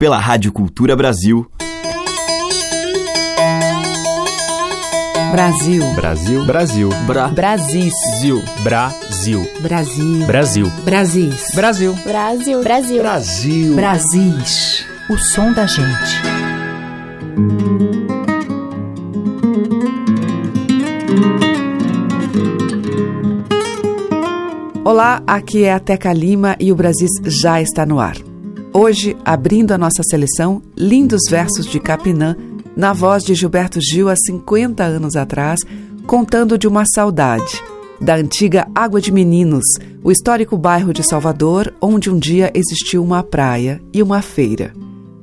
pela Rádio Cultura Brasil. Brasil. Brasil. Brasil. Bra. Brasil. Brasil. Brasil. Brasil. Brasil. Brasil. Brasil. Brasil. Brasil. Brasis. O som da gente. Olá, aqui é a Teca Lima e o Brasil já está no ar. Hoje, abrindo a nossa seleção, lindos versos de Capinã, na voz de Gilberto Gil há 50 anos atrás, contando de uma saudade, da antiga Água de Meninos, o histórico bairro de Salvador, onde um dia existiu uma praia e uma feira.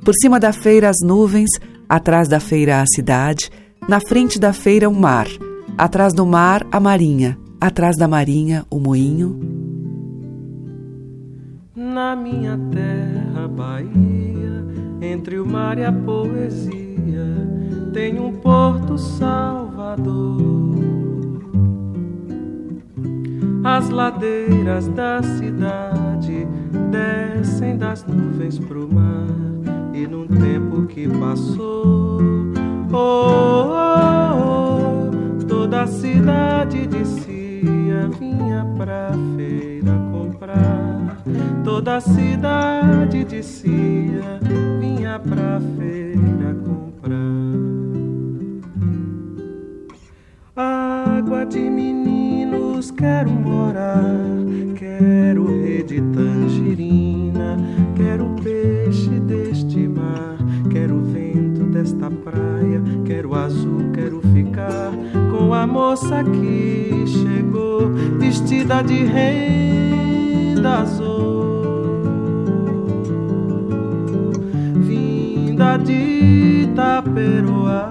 Por cima da feira, as nuvens, atrás da feira, a cidade, na frente da feira, um mar, atrás do mar, a marinha, atrás da marinha, o moinho. Na minha terra, Bahia, entre o mar e a poesia, tem um porto Salvador. As ladeiras da cidade descem das nuvens pro mar e num tempo que passou, oh, oh, oh toda a cidade descia, vinha pra feira. Toda a cidade descia, vinha pra feira comprar. Água de meninos, quero morar, quero rede tangerina, quero peixe deste mar, quero vento desta praia, quero azul, quero ficar com a moça que chegou vestida de renda azul, de Itaperoá.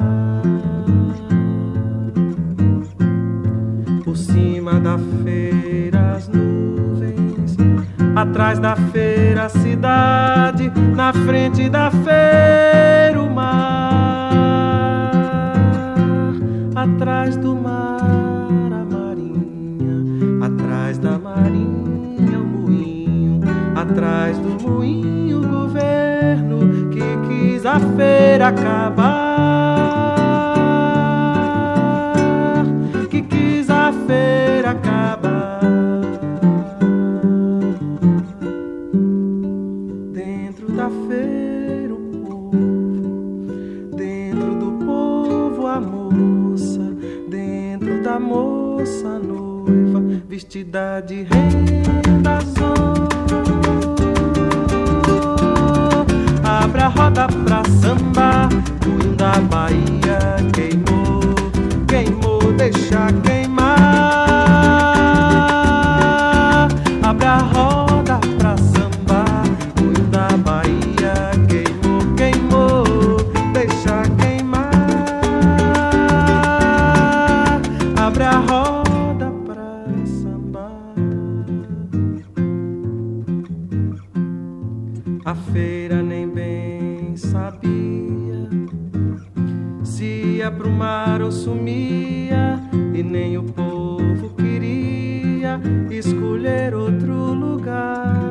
Por cima da feira as nuvens, atrás da feira a cidade, na frente da feira o mar, atrás do mar a marinha, atrás da marinha o moinho, atrás do moinho a feira acabar. Que quis a feira acabar. Dentro da feira o povo, dentro do povo a moça, dentro da moça a noiva, vestida de renda roda pra samba, ia pro mar ou sumia, e nem o povo queria escolher outro lugar.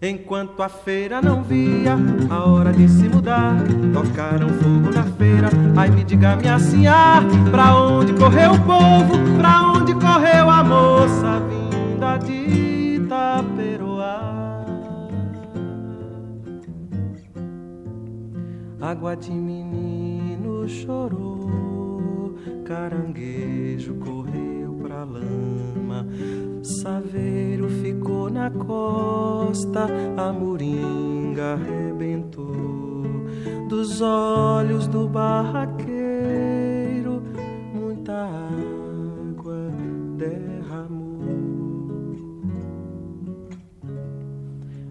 Enquanto a feira não via a hora de se mudar, tocaram fogo na feira. Ai, me diga, minha senhora, pra onde correu o povo? Pra onde correu a moça vinda de Itaperoá? Água de menino chorou, caranguejo correu pra lama, saveiro ficou na costa, a moringa arrebentou. Dos olhos do barraqueiro, muita água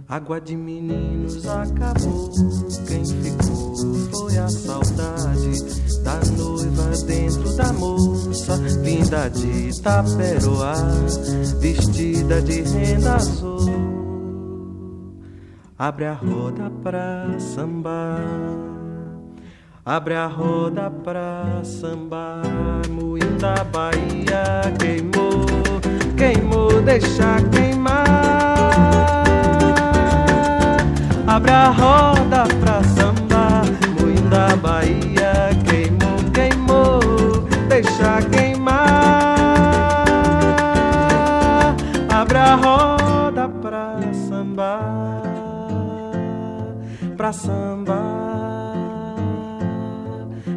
Água de meninos acabou. Quem ficou foi a saudade da noiva dentro da moça, vinda de Itaperoá, vestida de renda azul. Abre a roda pra sambar. Abre a roda pra sambar, da Bahia queimou, queimou, deixa queimar. Abre a roda pra sambar. Moinho da Bahia queimou, queimou, deixa queimar. Abre a roda pra sambar, pra sambar,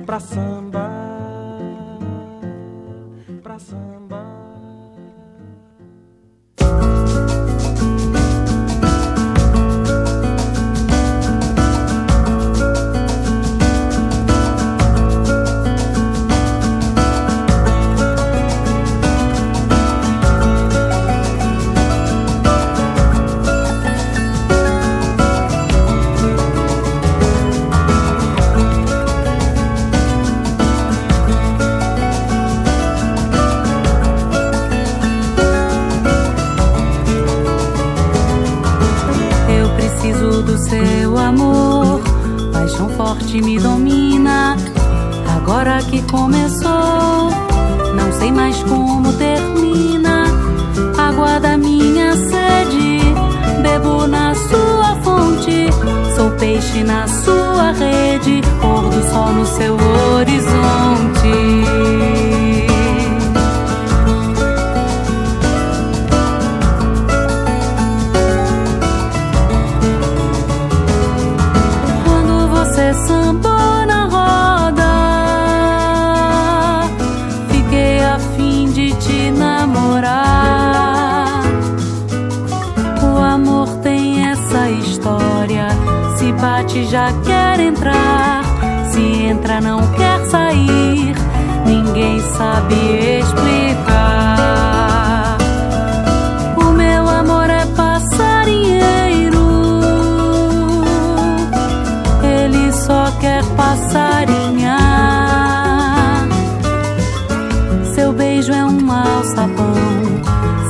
pra sambar. Seu beijo é um alçapão.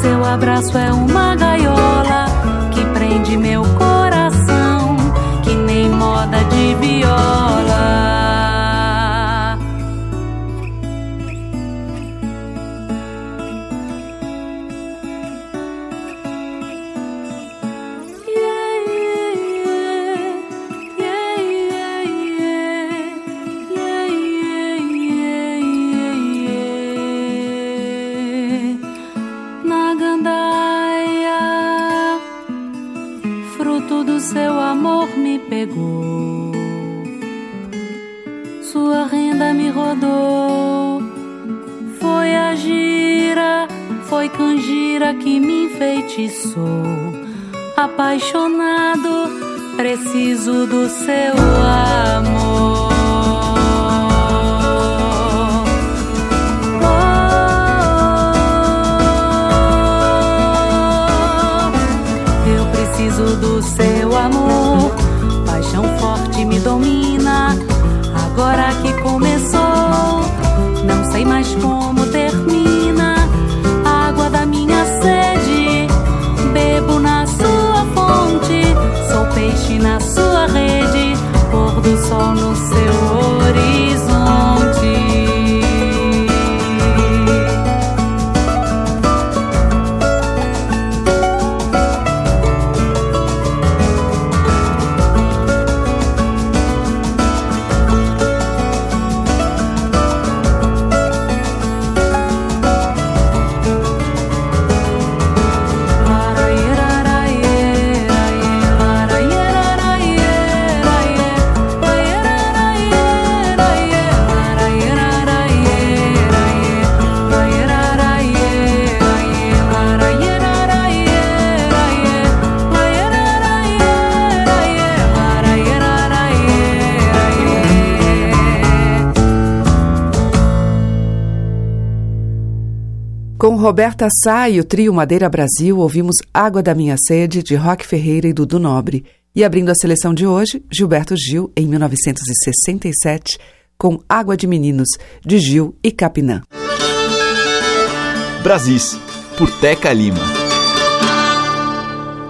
Seu abraço é uma gaiola Com Roberta Sá e o trio Madeira Brasil, ouvimos Água da Minha Sede, de Roque Ferreira e Dudu Nobre. E abrindo a seleção de hoje, Gilberto Gil, em 1967, com Água de Meninos, de Gil e Capinã. Brasis, por Teca Lima.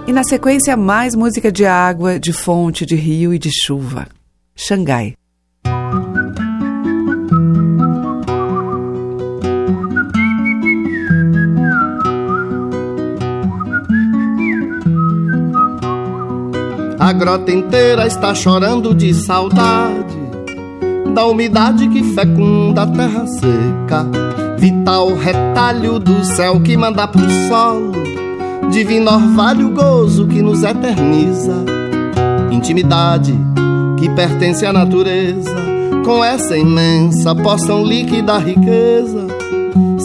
E na sequência, mais música de água, de fonte, de rio e de chuva. Xangai. A grota inteira está chorando de saudade da umidade que fecunda a terra seca, vital retalho do céu que manda pro solo, divino orvalho gozo que nos eterniza, intimidade que pertence à natureza, com essa imensa porção líquida riqueza,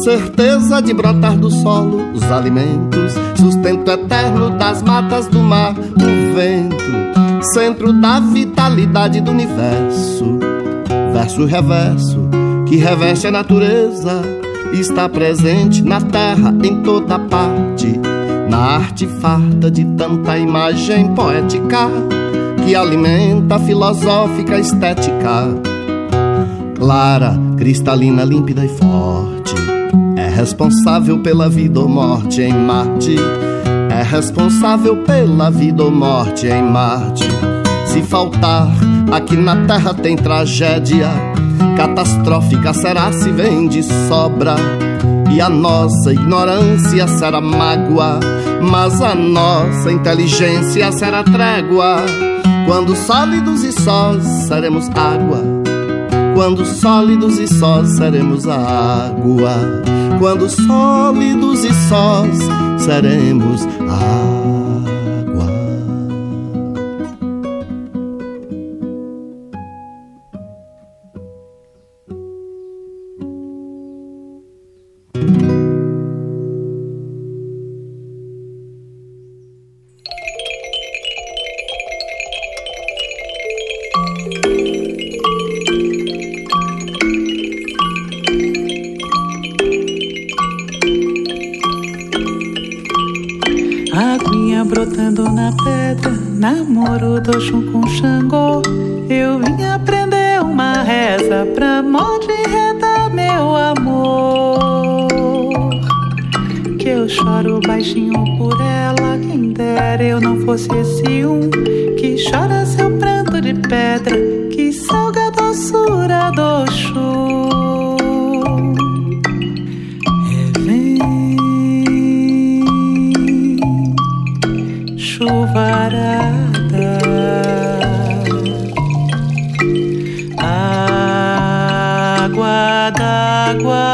certeza de brotar do solo os alimentos, sustento eterno das matas do mar, o vento, centro da vitalidade do universo. Verso reverso que reveste a natureza está presente na terra em toda parte. Na arte farta de tanta imagem poética que alimenta a filosófica estética. Clara cristalina límpida e forte responsável pela vida ou morte em Marte. É responsável pela vida ou morte em Marte. Se faltar Aqui na terra tem tragédia. Catastrófica, será se vem de sobra. E a nossa ignorância será mágoa, mas a nossa inteligência será trégua. Quando sólidos e sós seremos água, quando sólidos e sós seremos água, quando sólidos e sós seremos água. Oxum com Xangô. Eu vim aprender uma reza pra morte reta, meu amor. Que eu choro baixinho por ela, quem dera eu não fosse esse um que chora sem chuvarada. Água d'água.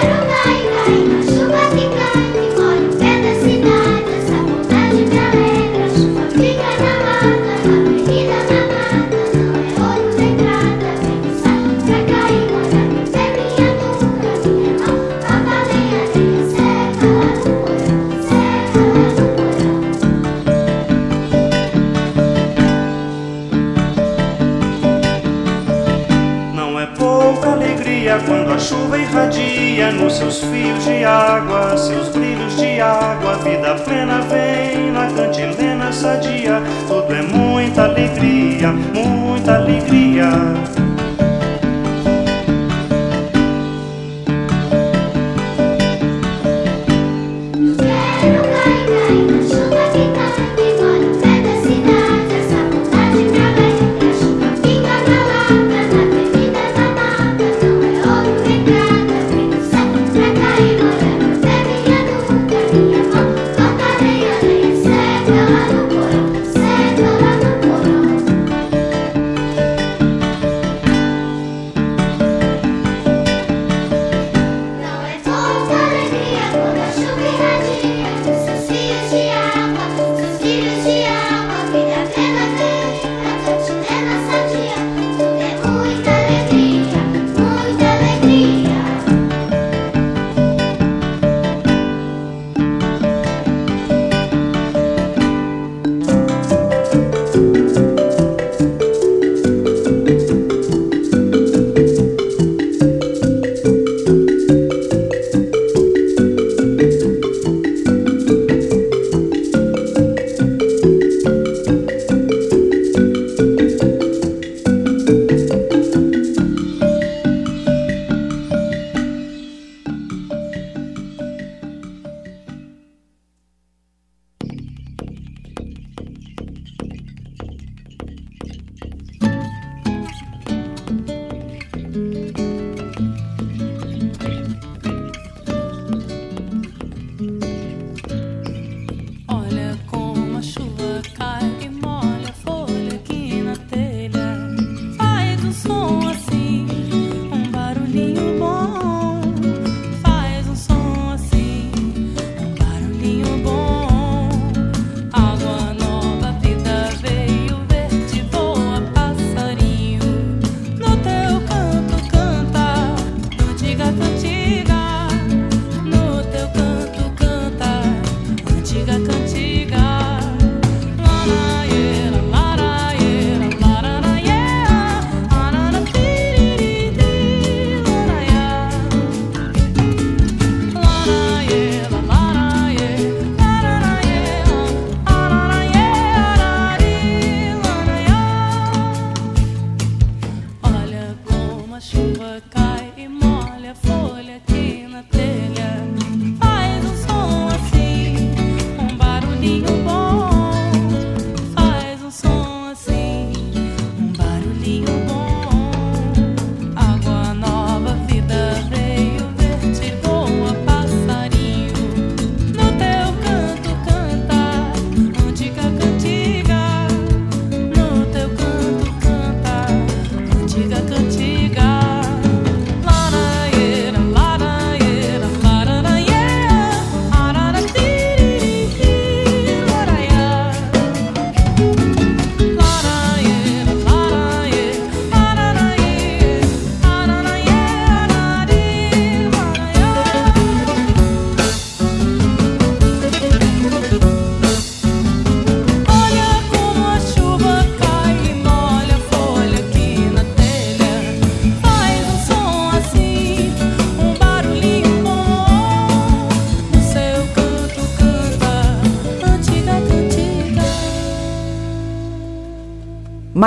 Quando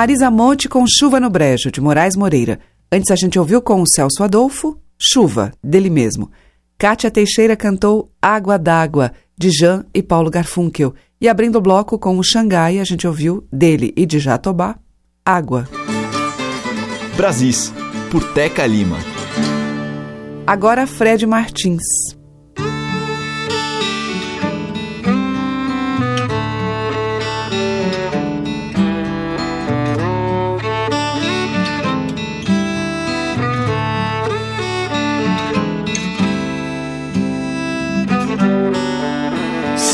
Marisa Monte com Chuva no Brejo, de Moraes Moreira. Antes a gente ouviu com o Celso Adolfo, Chuva, dele mesmo. Kátia Teixeira cantou Água d'Água, de Jean e Paulo Garfunkel. E abrindo o bloco com o Xangai, a gente ouviu dele e de Jatobá, Água. Brasis, por Teca Lima. Agora Fred Martins.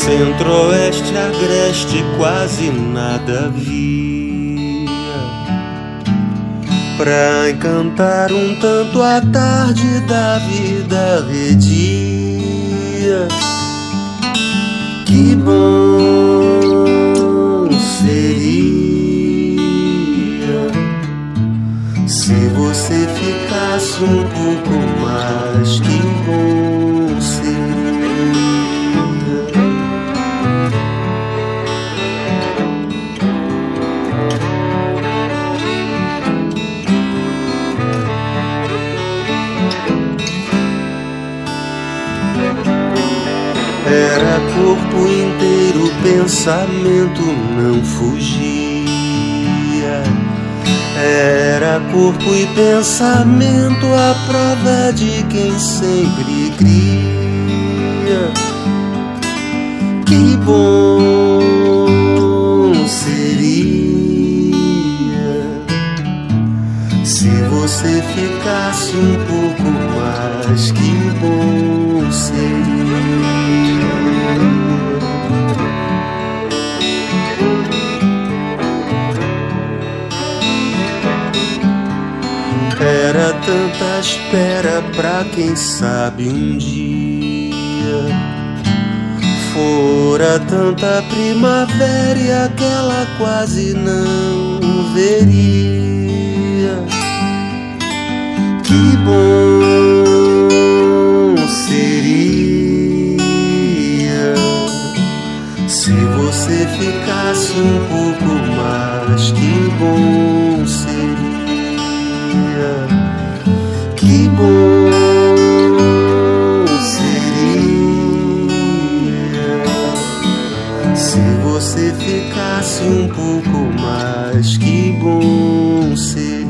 Centro-Oeste, Agreste, quase nada via Pra encantar um tanto a tarde da vida redia Que bom seria Se você ficasse um pouco pensamento não fugia. Era corpo e pensamento a prova de quem sempre cria. Que bom seria se você ficasse um pouco mais. Que bom seria. Tanta espera pra quem sabe um dia. Fora tanta primavera e aquela quase não veria. Que bom seria se você ficasse um pouco mais. Que bom ficasse um pouco mais. Que bom seria.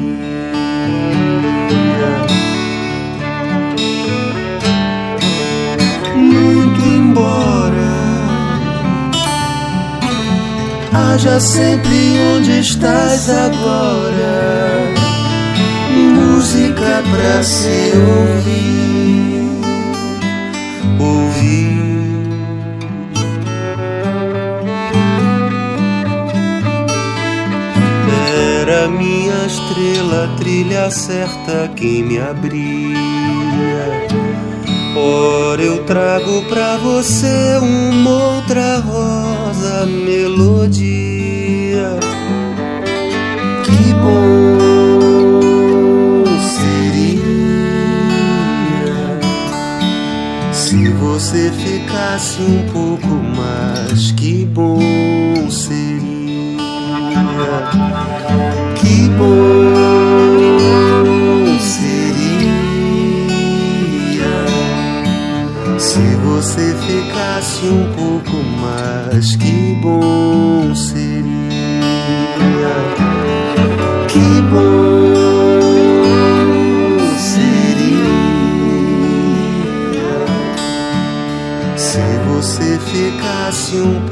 Muito embora haja sempre onde estás agora música pra se ouvir, estrela, trilha certa quem me abria. Ora eu trago pra você uma outra rosa melodia. Que bom seria se você ficasse um pouco mais. Que bom seria. Bom seria se você ficasse um pouco mais. Que bom seria. Que bom seria se você ficasse um pouco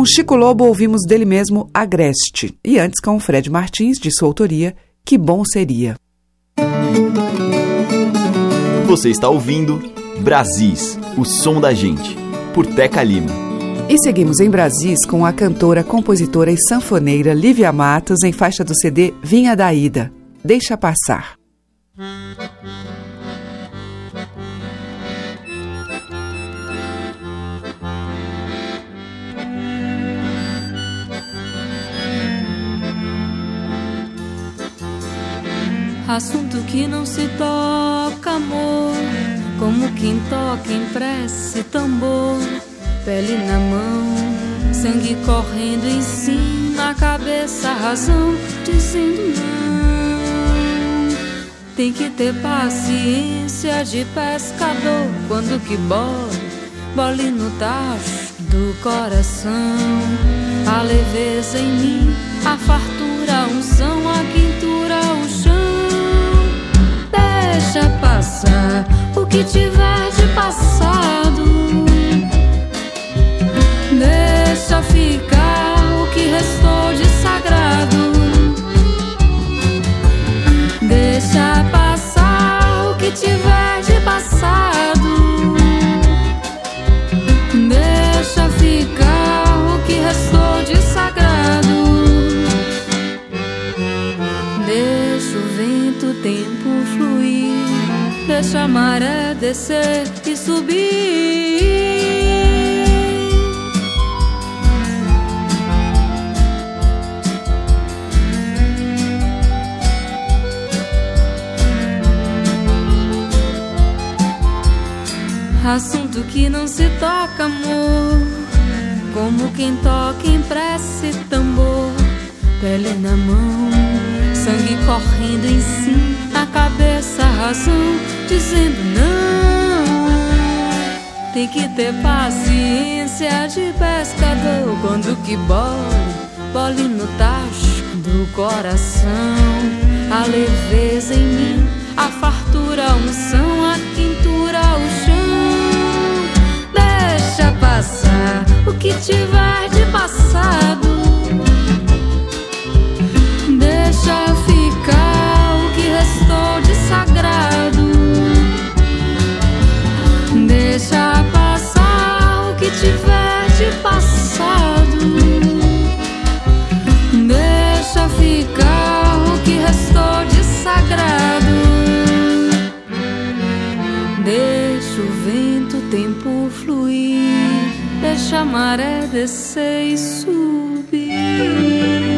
Com Chico Lobo ouvimos dele mesmo Agreste e antes com o Fred Martins, de sua autoria, Que Bom Seria. Você está ouvindo Brasis, o som da gente, por Teca Lima. E seguimos em Brasis com a cantora, compositora e sanfoneira Lívia Matos em faixa do CD Vinha da Ida. Deixa passar. Assunto que não se toca, amor. Como quem toca em prece tambor. Pele na mão, sangue correndo em cima, cabeça, razão, dizendo não. Tem que ter paciência de pescador quando que bole, bole no tacho do coração. A leveza em mim, a fartura, a unção, a quintura, o chão deixa passar o que tiver de passado. Deixa ficar o que restou de sagrado. Deixa passar o que tiver de passado. Deixa ficar o que restou de sagrado. Deixa o vento, o tempo deixa a maré descer e subir. Assunto que não se toca, amor. Como quem toca em prece tambor, pele na mão, sangue correndo em cima na cabeça a razão dizendo não. Tem que ter paciência de pescador quando que bole, bole no tacho do coração. A leveza em mim, a fartura, a unção, a quintura, o chão. Deixa passar o que tiver de passado. Deixa sagrado. Deixa passar o que tiver de passado. Deixa ficar o que restou de sagrado. Deixa o vento, o tempo fluir. Deixa a maré descer e subir.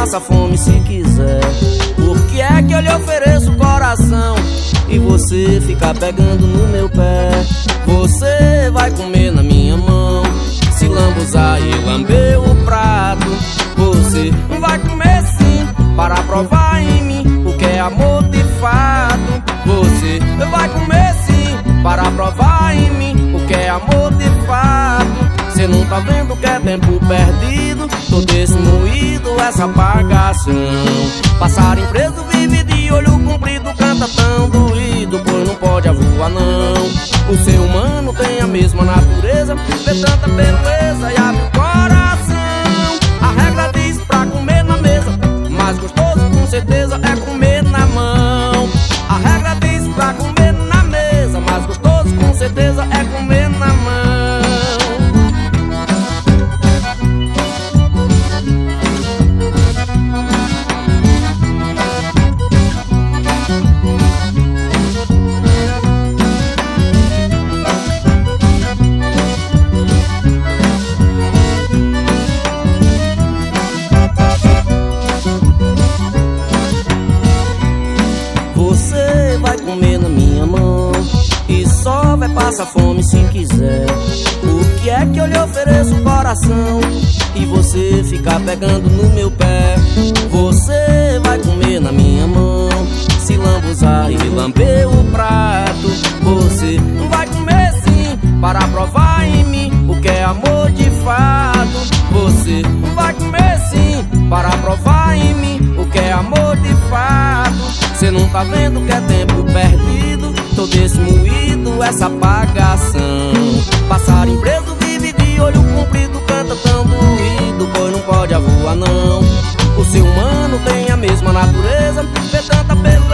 Passa fome se quiser. Por que é que eu lhe ofereço o coração e você fica pegando no meu pé? Você vai comer na minha mão, se lambuzar e lamber o prato. Você vai comer sim, para provar em mim o que é amor de fato. Você vai comer sim, para provar em mim o que é amor de fato. Cê não tá vendo que é tempo perdido? Tô desse moído, essa apagação Passarinho preso vive de olho comprido Canta tão doído, pois não pode avoar não. O ser humano tem a mesma natureza Vê tanta beleza e abre o coração. A regra diz pra comer na mesa Mais gostoso com certeza é comer na mão. A regra diz pra comer na mesa Mais gostoso com certeza é comer na mão passa fome se quiser. O que é que eu lhe ofereço, coração? E você ficar pegando no meu pé. Você vai comer na minha mão, se lambuzar e lamber o prato. Você vai comer sim, para provar em mim o que é amor de fato. Você vai comer sim, para provar em mim o que é amor de fato. Cê não tá vendo que é tempo perdido Tô desse moído, essa apagação. Passarinho preso vive de olho comprido Canta tão doído, pois não pode avoar não. O ser humano tem a mesma natureza Vê tanta beleza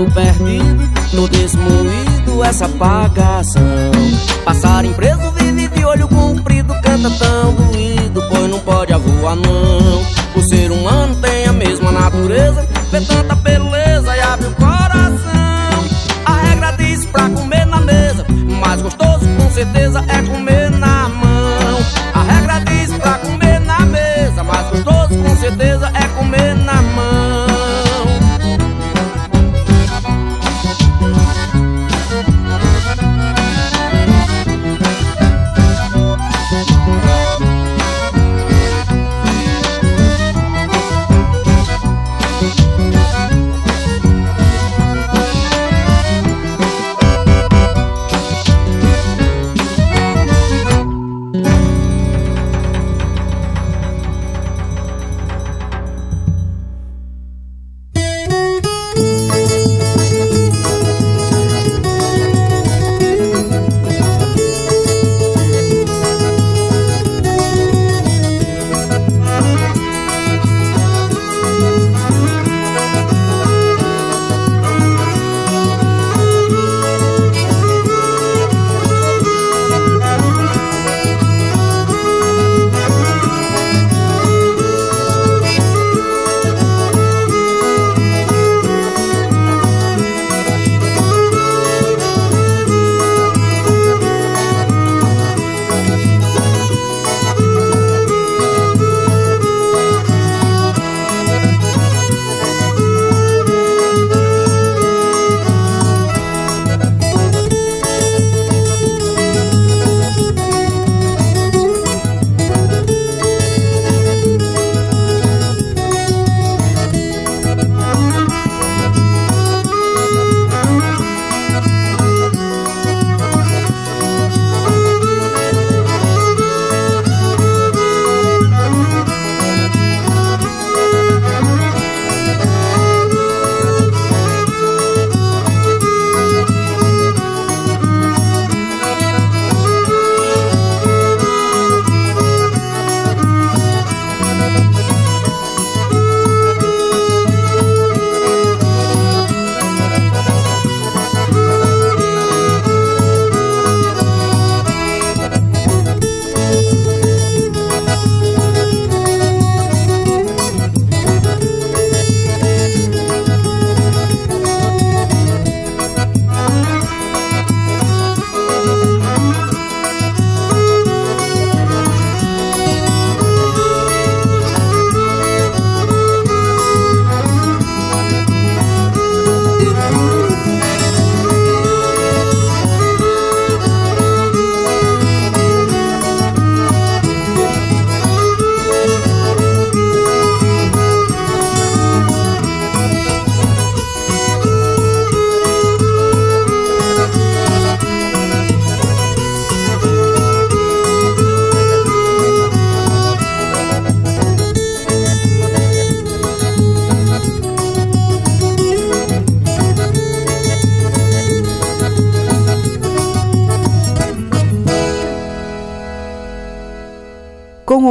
tempo perdido No desmoído essa apagação. Passarinho preso vive de olho comprido Canta tão doído, pois não pode avoar não. O ser humano tem a mesma natureza Vê tanta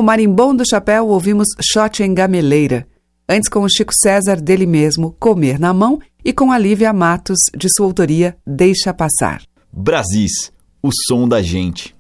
Marimbom do Chapéu, ouvimos Shot em Gameleira. Antes, com o Chico César, dele mesmo, Comer na Mão. E com a Lívia Matos, de sua autoria, Deixa Passar. Brasis, o som da gente.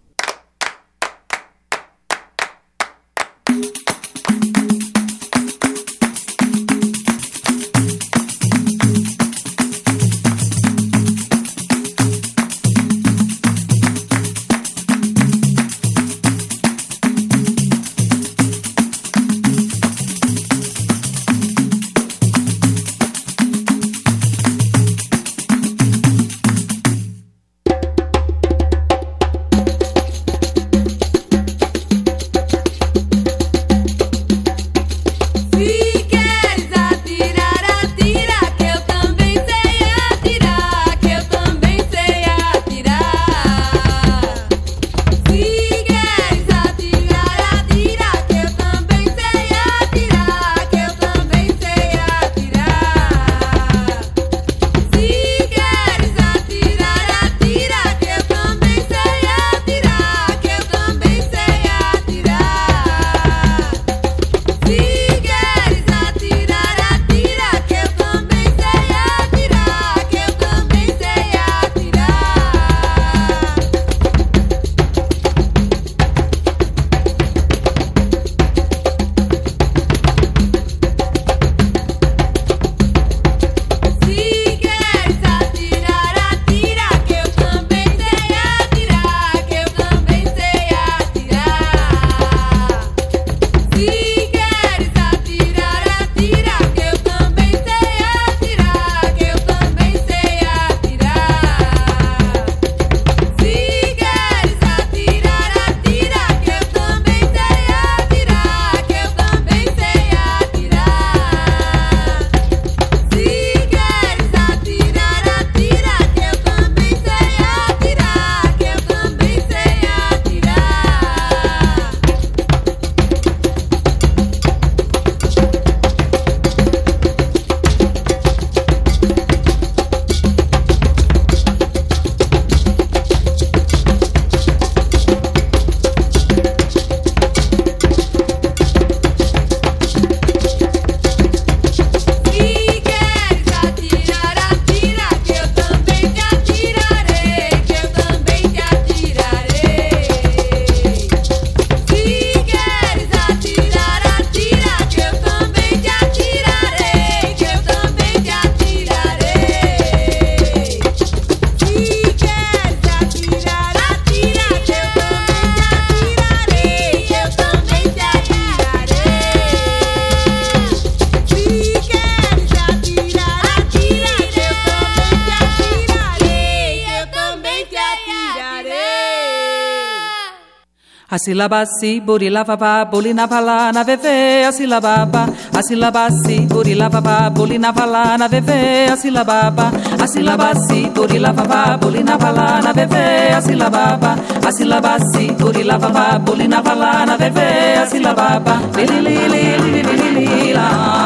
Sílaba si, burila baba, bulina vala na veve, a sílaba ba, a sílaba si, burila baba, bulina vala na veve, a sílaba ba, a sílaba si, burila baba, bulina vala na veve, a sílaba ba, a sílaba si, burila baba, bulina vala na veve, a sílaba ba, li li li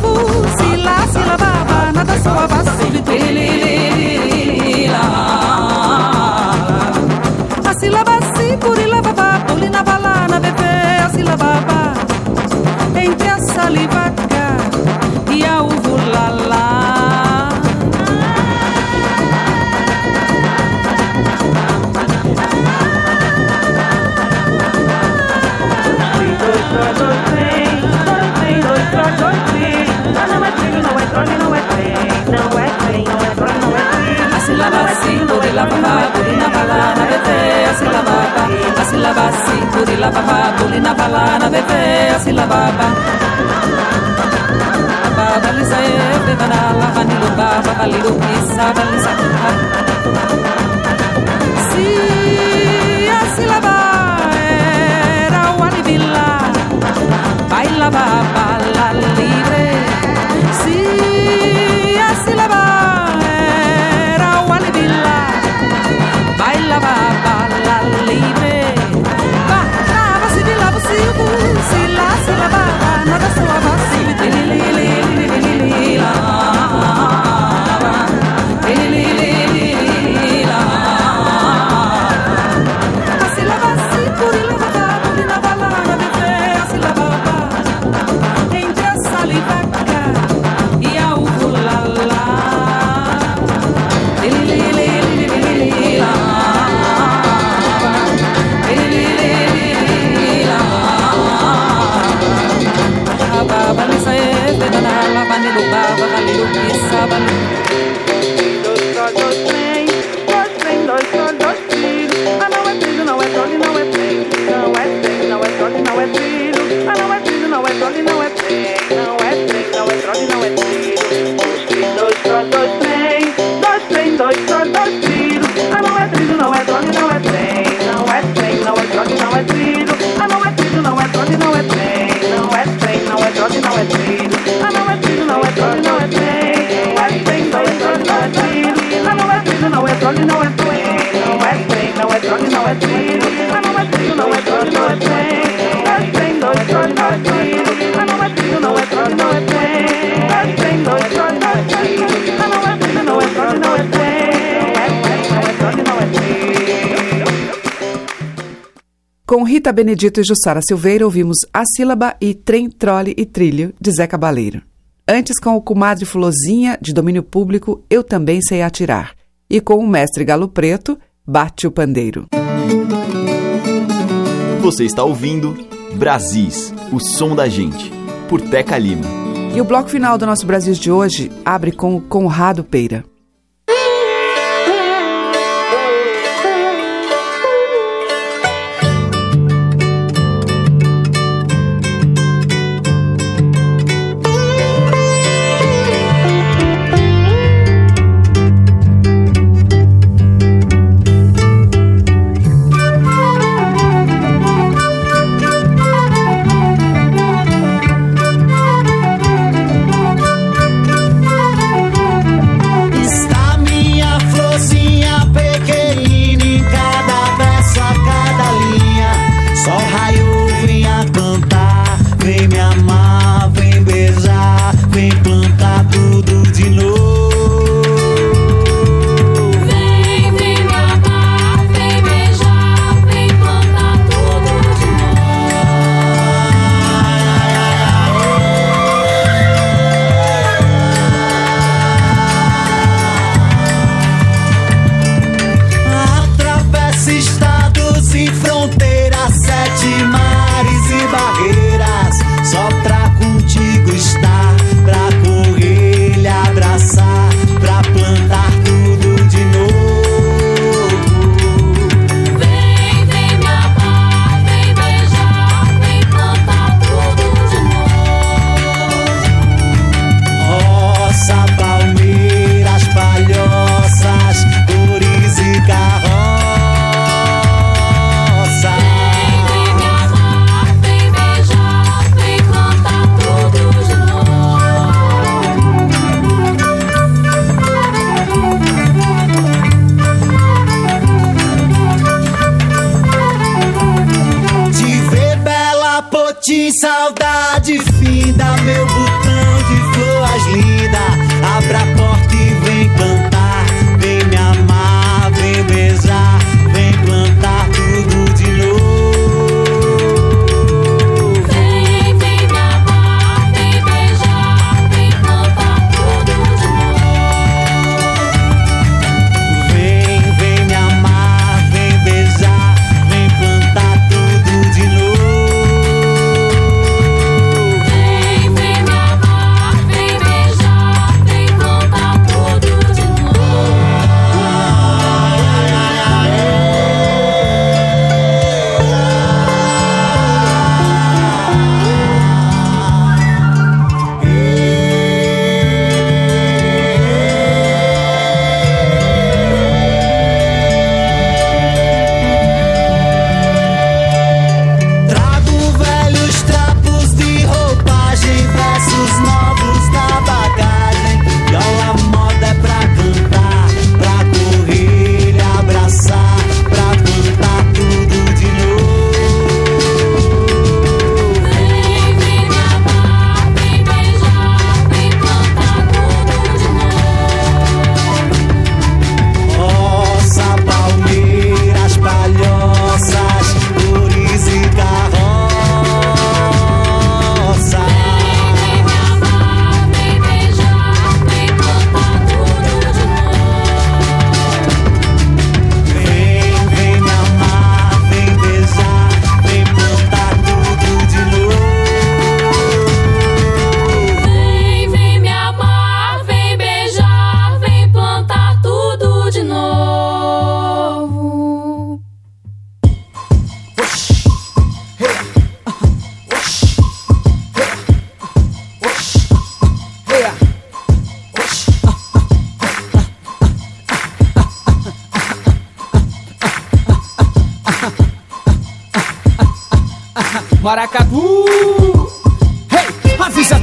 trouble. kurila papa kurina pala na bete asila baba. Asila basi kurila papa kurina pala na bete asila baba. Baba lisa e bevana la vanilo baba valido isa balisa si asila eh, baba era wali villa baila baba Slava. Rita Benedito e Jussara Silveira, ouvimos A Sílaba e Trem, Trole e Trilho, de Zé Cabaleiro. Antes, com o Comadre Fulozinha, de domínio público, Eu Também Sei Atirar. E com o Mestre Galo Preto, Bate o Pandeiro. Você está ouvindo Brasis, o som da gente, por Teca Lima. E o bloco final do nosso Brasis de hoje abre com o Conrado Peira. how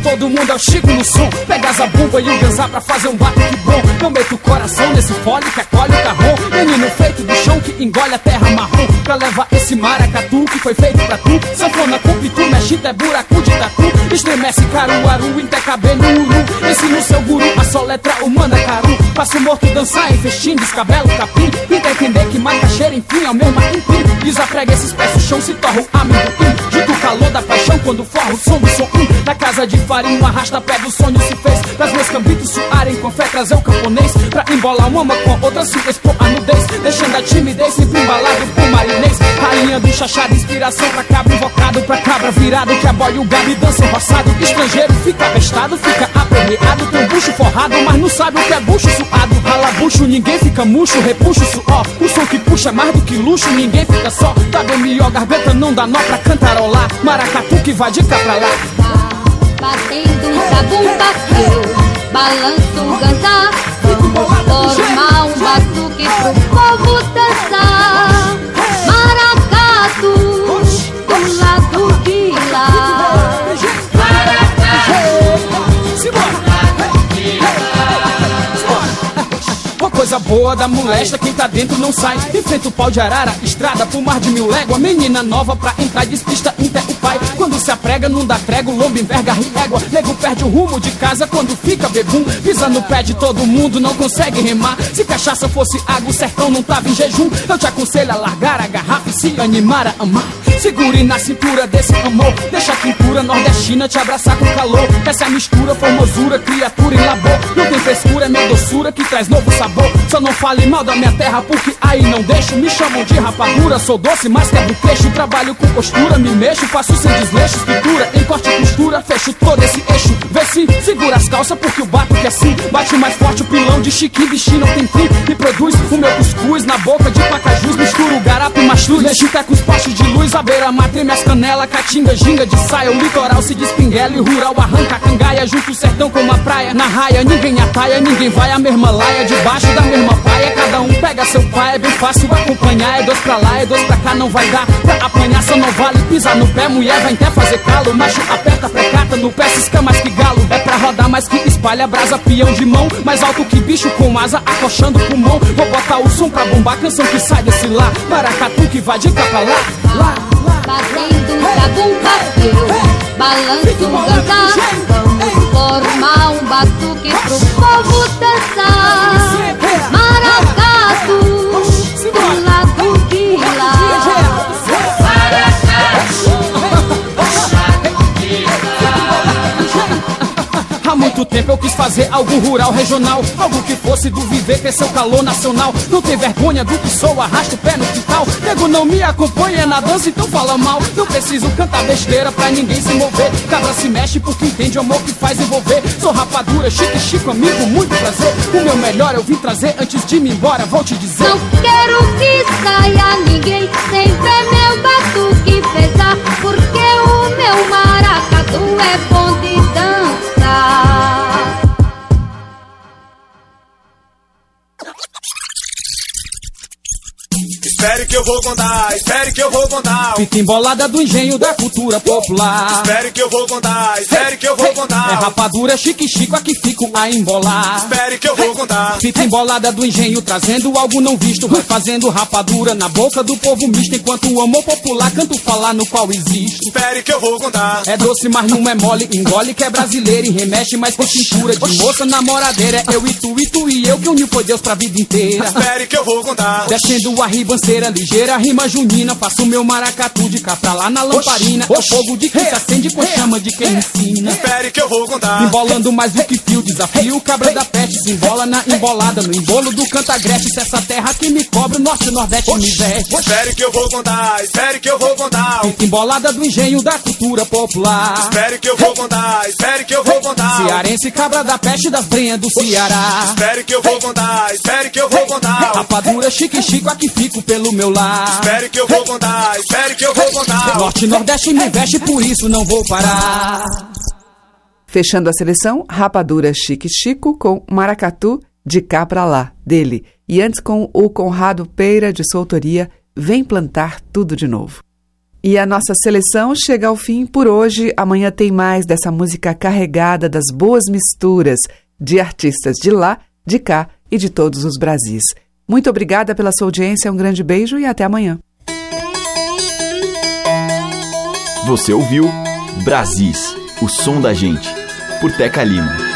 todo mundo, é o Chico no som. Pega as bumba e o ganzá pra fazer um batuque bom. Eu o coração nesse fole que acolhe o carrão. Menino feito do chão que engole a terra marrom. Pra levar esse maracatu que foi feito pra tu. Sanfona com pitu, mexida é buraco de tatu. Estremece caruaru, inte cabelo uru. Ensina o seu guru a soletra humana caru. Faça o morto dançar em festim, descabelo capim. Pinta entender que macaxeira, enfim, é o mesmo empim. Desaprega esses pés, o chão se torna um amendoim. Junto o calor da paixão quando forra o som do som. Na casa de um arrasta pé do sonho se fez. Pras meus cambitos suarem com fé, trazer o camponês. Pra embolar uma com outra, se expor a nudez. Deixando a timidez, sempre embalado por marinês. Rainha do chachado, inspiração pra cabra, invocado pra cabra virado. Que aboia o gado e dança roçado. Estrangeiro fica bestado, fica aperreado. Tem bucho forrado, mas não sabe o que é bucho suado. Rala bucho, ninguém fica murcho, repuxa o suor. O som que puxa é mais do que luxo, ninguém fica só. Tá bem melhor, garganta não dá nó pra cantarolar. Maracatu que vai de cá pra lá. Batendo um zabumba eu balanço ganzá Vamos formar um batuque pro povo dançar. Maracatu, do lado coisa boa da molesta, quem tá dentro não sai. Enfrenta o pau de arara, estrada pro mar de mil léguas. Menina nova pra entrar, despista inte o pai. Quando se aprega, não dá trégua, o lombo enverga régua. Nego perde o rumo de casa quando fica bebum. Pisa no pé de todo mundo, não consegue remar. Se cachaça fosse água, o sertão não tava em jejum. Eu te aconselho a largar a garrafa e se animar a amar. Segure na cintura desse amor. Deixa a quintura nordestina te abraçar com calor. Essa mistura, formosura, criatura em labor. Não tem frescura, é minha doçura que traz novo sabor. Só não fale mal da minha terra, porque aí não deixo. Me chamam de rapadura, sou doce, mas quebro queixo. Trabalho com postura, me mexo, faço sem desleixo. Escritura, em corte e costura, fecho todo esse eixo. Vê se segura as calças, porque o bato que assim bate mais forte. O pilão de chique, bichinho não tem fim. E produz o meu cuscuz na boca de pacajus. Misturo o garapo e mastruz. Legita com os postes de luz, a beira-mar treme as canelas. Catinga, ginga de saia, o litoral se despinguela. E rural arranca a cangaia, junto o sertão com uma praia. Na raia, ninguém ataia, ninguém vai a mesma laia. Debaixo da mesma praia, cada um pega seu pai. É bem fácil acompanhar, é dois pra lá, é dois pra cá, não vai dar. Pra apanhar só não vale pisar no pé, mulher vai até fazer calo. Macho aperta, precata, no pé cisca mais que galo. É pra rodar mais que espalha brasa, peão de mão. Mais alto que bicho com asa, acochando pulmão. Vou botar o som pra bombar, canção que sai desse lá. Maracatu que vai de cá pra lá, lá. Batendo um zabumba eu balanço um ganzá Vamos formar um batuque pro povo dançar. Maracatu, do lado muito tempo eu quis fazer algo rural, regional. Algo que fosse do viver, ter seu calor nacional. Não tem vergonha do que sou, arrasta o pé no quintal. Nego não me acompanha na dança, então fala mal. Não preciso cantar besteira pra ninguém se mover. Cabra se mexe porque entende o amor que faz envolver. Sou rapadura, chique, chico, amigo, muito prazer. O meu melhor eu vim trazer antes de me embora, vou te dizer. Não quero que saia ninguém sem ver meu batuque pesar. Porque o meu maracatu é bom de Espere que eu vou contar, espere que eu vou contar. Fita embolada do engenho da cultura popular Espere que eu vou contar, espere que eu vou É contar. rapadura, chique, chico, aqui fico a embolar Espere que eu vou contar. Fita embolada do engenho, trazendo algo não visto Vai fazendo rapadura na boca do povo misto Enquanto o amor popular canto falar no qual existo Espere que eu vou contar. É doce, mas não é mole Engole que é brasileiro e remexe mais com cintura De moça namoradeira, é eu e tu e tu e eu Que uniu foi Deus pra vida inteira Espere que eu vou contar. Descendo a ribanceira ligeira, rima junina. Faço meu maracatu de cá pra lá na lamparina. É o fogo de quem se acende com chama de quem ensina. Espere que eu vou contar. Embolando mais do que fio, desafio cabra da peste. Se embola na embolada, no embolo do cantagrete. Se essa terra que me cobre, o nosso nordeste me veste. Espere que eu vou contar, espere que eu vou contar. Fita embolada do engenho da cultura popular. Espere que eu vou contar, espere que eu vou contar. Cearense cabra da peste das brenhas do Ceará. Espere que eu vou contar, espere que eu vou contar. Rapadura chique chico, aqui fico pelo meu lar Espere que eu vou contar, espere que eu vou contar. Norte e Nordeste me veste, por isso não vou parar Fechando a seleção, Rapadura Chique Chico com Maracatu de cá pra lá, dele. E antes com o Conrado Peira de Soutoria, Vem Plantar Tudo de Novo. E a nossa seleção chega ao fim por hoje. Amanhã tem mais dessa música carregada das boas misturas de artistas de lá, de cá e de todos os Brasis. Muito obrigada pela sua audiência, um grande beijo e até amanhã. Você ouviu Brasis, o som da gente, por Teca Lima.